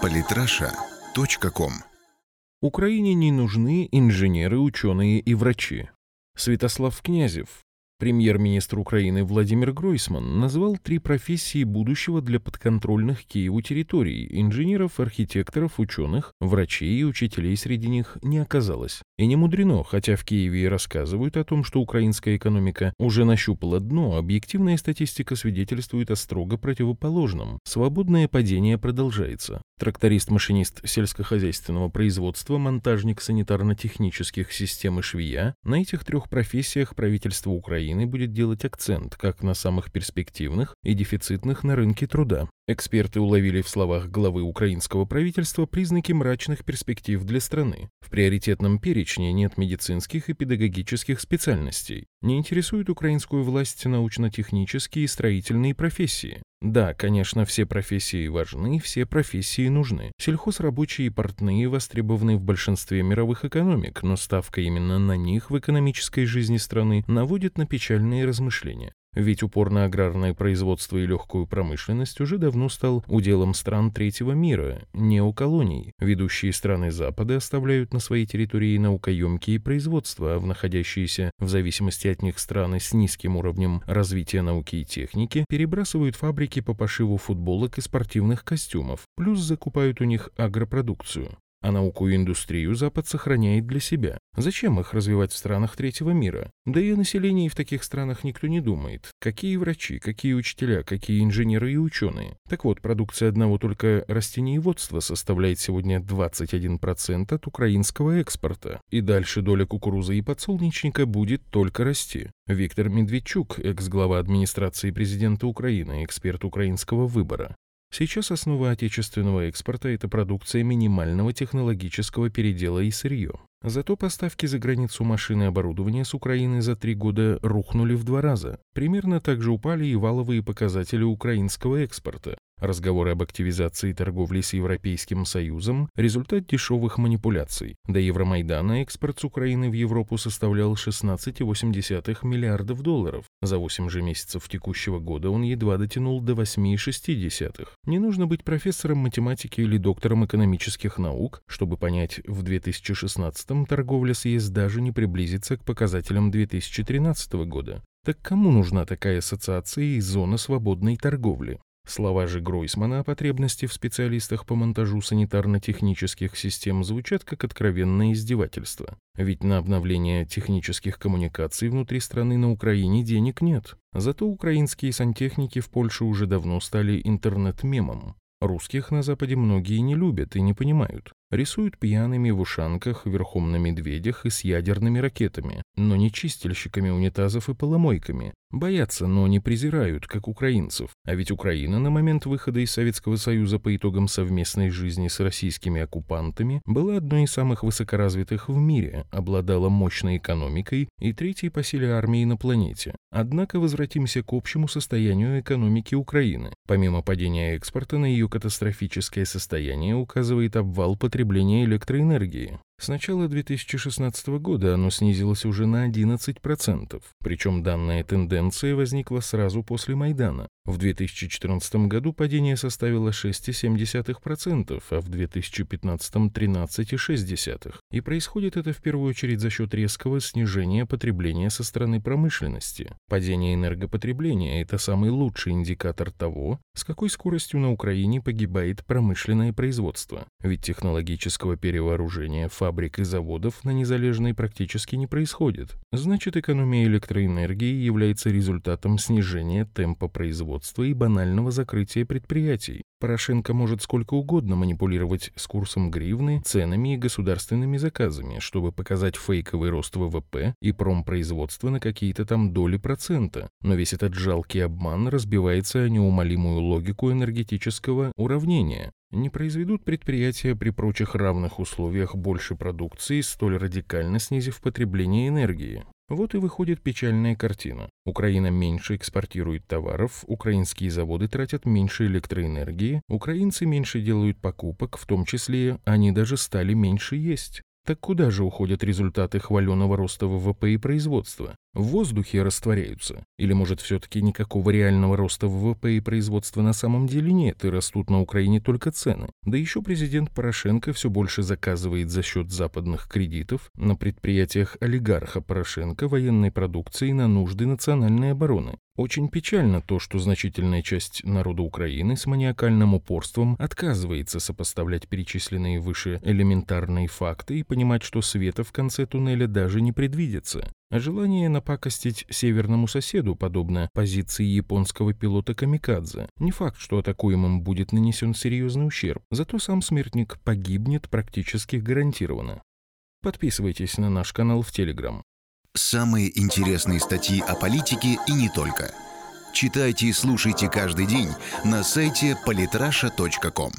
Политраша.ком Украине не нужны инженеры, ученые и врачи. Святослав Князев, Премьер-министр Украины Владимир Гройсман назвал три профессии будущего для подконтрольных Киеву территорий. Инженеров, архитекторов, ученых, врачей и учителей среди них не оказалось. И не мудрено, хотя в Киеве и рассказывают о том, что украинская экономика уже нащупала дно, объективная статистика свидетельствует о строго противоположном. Свободное падение продолжается. Тракторист-машинист сельскохозяйственного производства, монтажник санитарно-технических систем и швея. На этих трех профессиях правительство Украины будет делать акцент как на самых перспективных и дефицитных на рынке труда. Эксперты уловили в словах главы украинского правительства признаки мрачных перспектив для страны. В приоритетном перечне нет медицинских и педагогических специальностей. Не интересуют украинскую власть научно-технические и строительные профессии. Да, конечно, все профессии важны, все профессии нужны. Сельхозрабочие и портные востребованы в большинстве мировых экономик, но ставка именно на них в экономической жизни страны наводит на печальные размышления. Ведь упор на аграрное производство и легкую промышленность уже давно стал уделом стран третьего мира, неоколоний. Ведущие страны Запада оставляют на своей территории наукоемкие производства, а в находящиеся в зависимости от них страны с низким уровнем развития науки и техники перебрасывают фабрики по пошиву футболок и спортивных костюмов, плюс закупают у них агропродукцию. А науку и индустрию Запад сохраняет для себя. Зачем их развивать в странах третьего мира? Да и о населении в таких странах никто не думает. Какие врачи, какие учителя, какие инженеры и ученые. Так вот, продукция одного только растениеводства составляет сегодня 21% от украинского экспорта. И дальше доля кукурузы и подсолнечника будет только расти. Виктор Медведчук, экс-глава администрации президента Украины, эксперт украинского выбора. Сейчас основа отечественного экспорта – это продукция минимального технологического передела и сырье. Зато поставки за границу машин и оборудования с Украины за три года рухнули в два раза. Примерно так же упали и валовые показатели украинского экспорта. Разговоры об активизации торговли с Европейским Союзом – результат дешевых манипуляций. До Евромайдана экспорт с Украины в Европу составлял 16,8 миллиардов долларов. За 8 же месяцев текущего года он едва дотянул до 8,6. Не нужно быть профессором математики или доктором экономических наук, чтобы понять, в 2016-м торговля с ЕС даже не приблизится к показателям 2013 года. Так кому нужна такая ассоциация и зона свободной торговли? Слова же Гройсмана о потребности в специалистах по монтажу санитарно-технических систем звучат как откровенное издевательство. Ведь на обновление технических коммуникаций внутри страны на Украине денег нет. Зато украинские сантехники в Польше уже давно стали интернет-мемом. Русских на Западе многие не любят и не понимают. Рисуют пьяными в ушанках, верхом на медведях и с ядерными ракетами, но не чистильщиками унитазов и поломойками. Боятся, но не презирают, как украинцев. А ведь Украина на момент выхода из Советского Союза по итогам совместной жизни с российскими оккупантами была одной из самых высокоразвитых в мире, обладала мощной экономикой и третьей по силе армии на планете. Однако возвратимся к общему состоянию экономики Украины. Помимо падения экспорта на ее катастрофическое состояние указывает обвал потребления электроэнергии. С начала 2016 года оно снизилось уже на 11%, причем данная тенденция возникла сразу после Майдана. В 2014 году падение составило 6,7%, а в 2015 – 13,6%. И происходит это в первую очередь за счет резкого снижения потребления со стороны промышленности. Падение энергопотребления – это самый лучший индикатор того, с какой скоростью на Украине погибает промышленное производство. Ведь технологического перевооружения фабрик фабрик и заводов на Незалежной практически не происходит. Значит, экономия электроэнергии является результатом снижения темпа производства и банального закрытия предприятий. Порошенко может сколько угодно манипулировать с курсом гривны, ценами и государственными заказами, чтобы показать фейковый рост ВВП и промпроизводства на какие-то там доли процента. Но весь этот жалкий обман разбивается о неумолимую логику энергетического уравнения. Не произведут предприятия при прочих равных условиях больше продукции, столь радикально снизив потребление энергии. Вот и выходит печальная картина. Украина меньше экспортирует товаров, украинские заводы тратят меньше электроэнергии, украинцы меньше делают покупок, в том числе они даже стали меньше есть. Так куда же уходят результаты хваленого роста ВВП и производства? В воздухе растворяются? Или, может, все-таки никакого реального роста ВВП и производства на самом деле нет, и растут на Украине только цены? Да еще президент Порошенко все больше заказывает за счет западных кредитов на предприятиях олигарха Порошенко военной продукции на нужды национальной обороны. Очень печально то, что значительная часть народа Украины с маниакальным упорством отказывается сопоставлять перечисленные выше элементарные факты и понимать, что света в конце туннеля даже не предвидится. А желание напакостить северному соседу, подобно позиции японского пилота Камикадзе. Не факт, что атакуемым будет нанесен серьезный ущерб, зато сам смертник погибнет практически гарантированно. Подписывайтесь на наш канал в Телеграм. Самые интересные статьи о политике и не только. Читайте и слушайте каждый день на сайте polytrasha.com.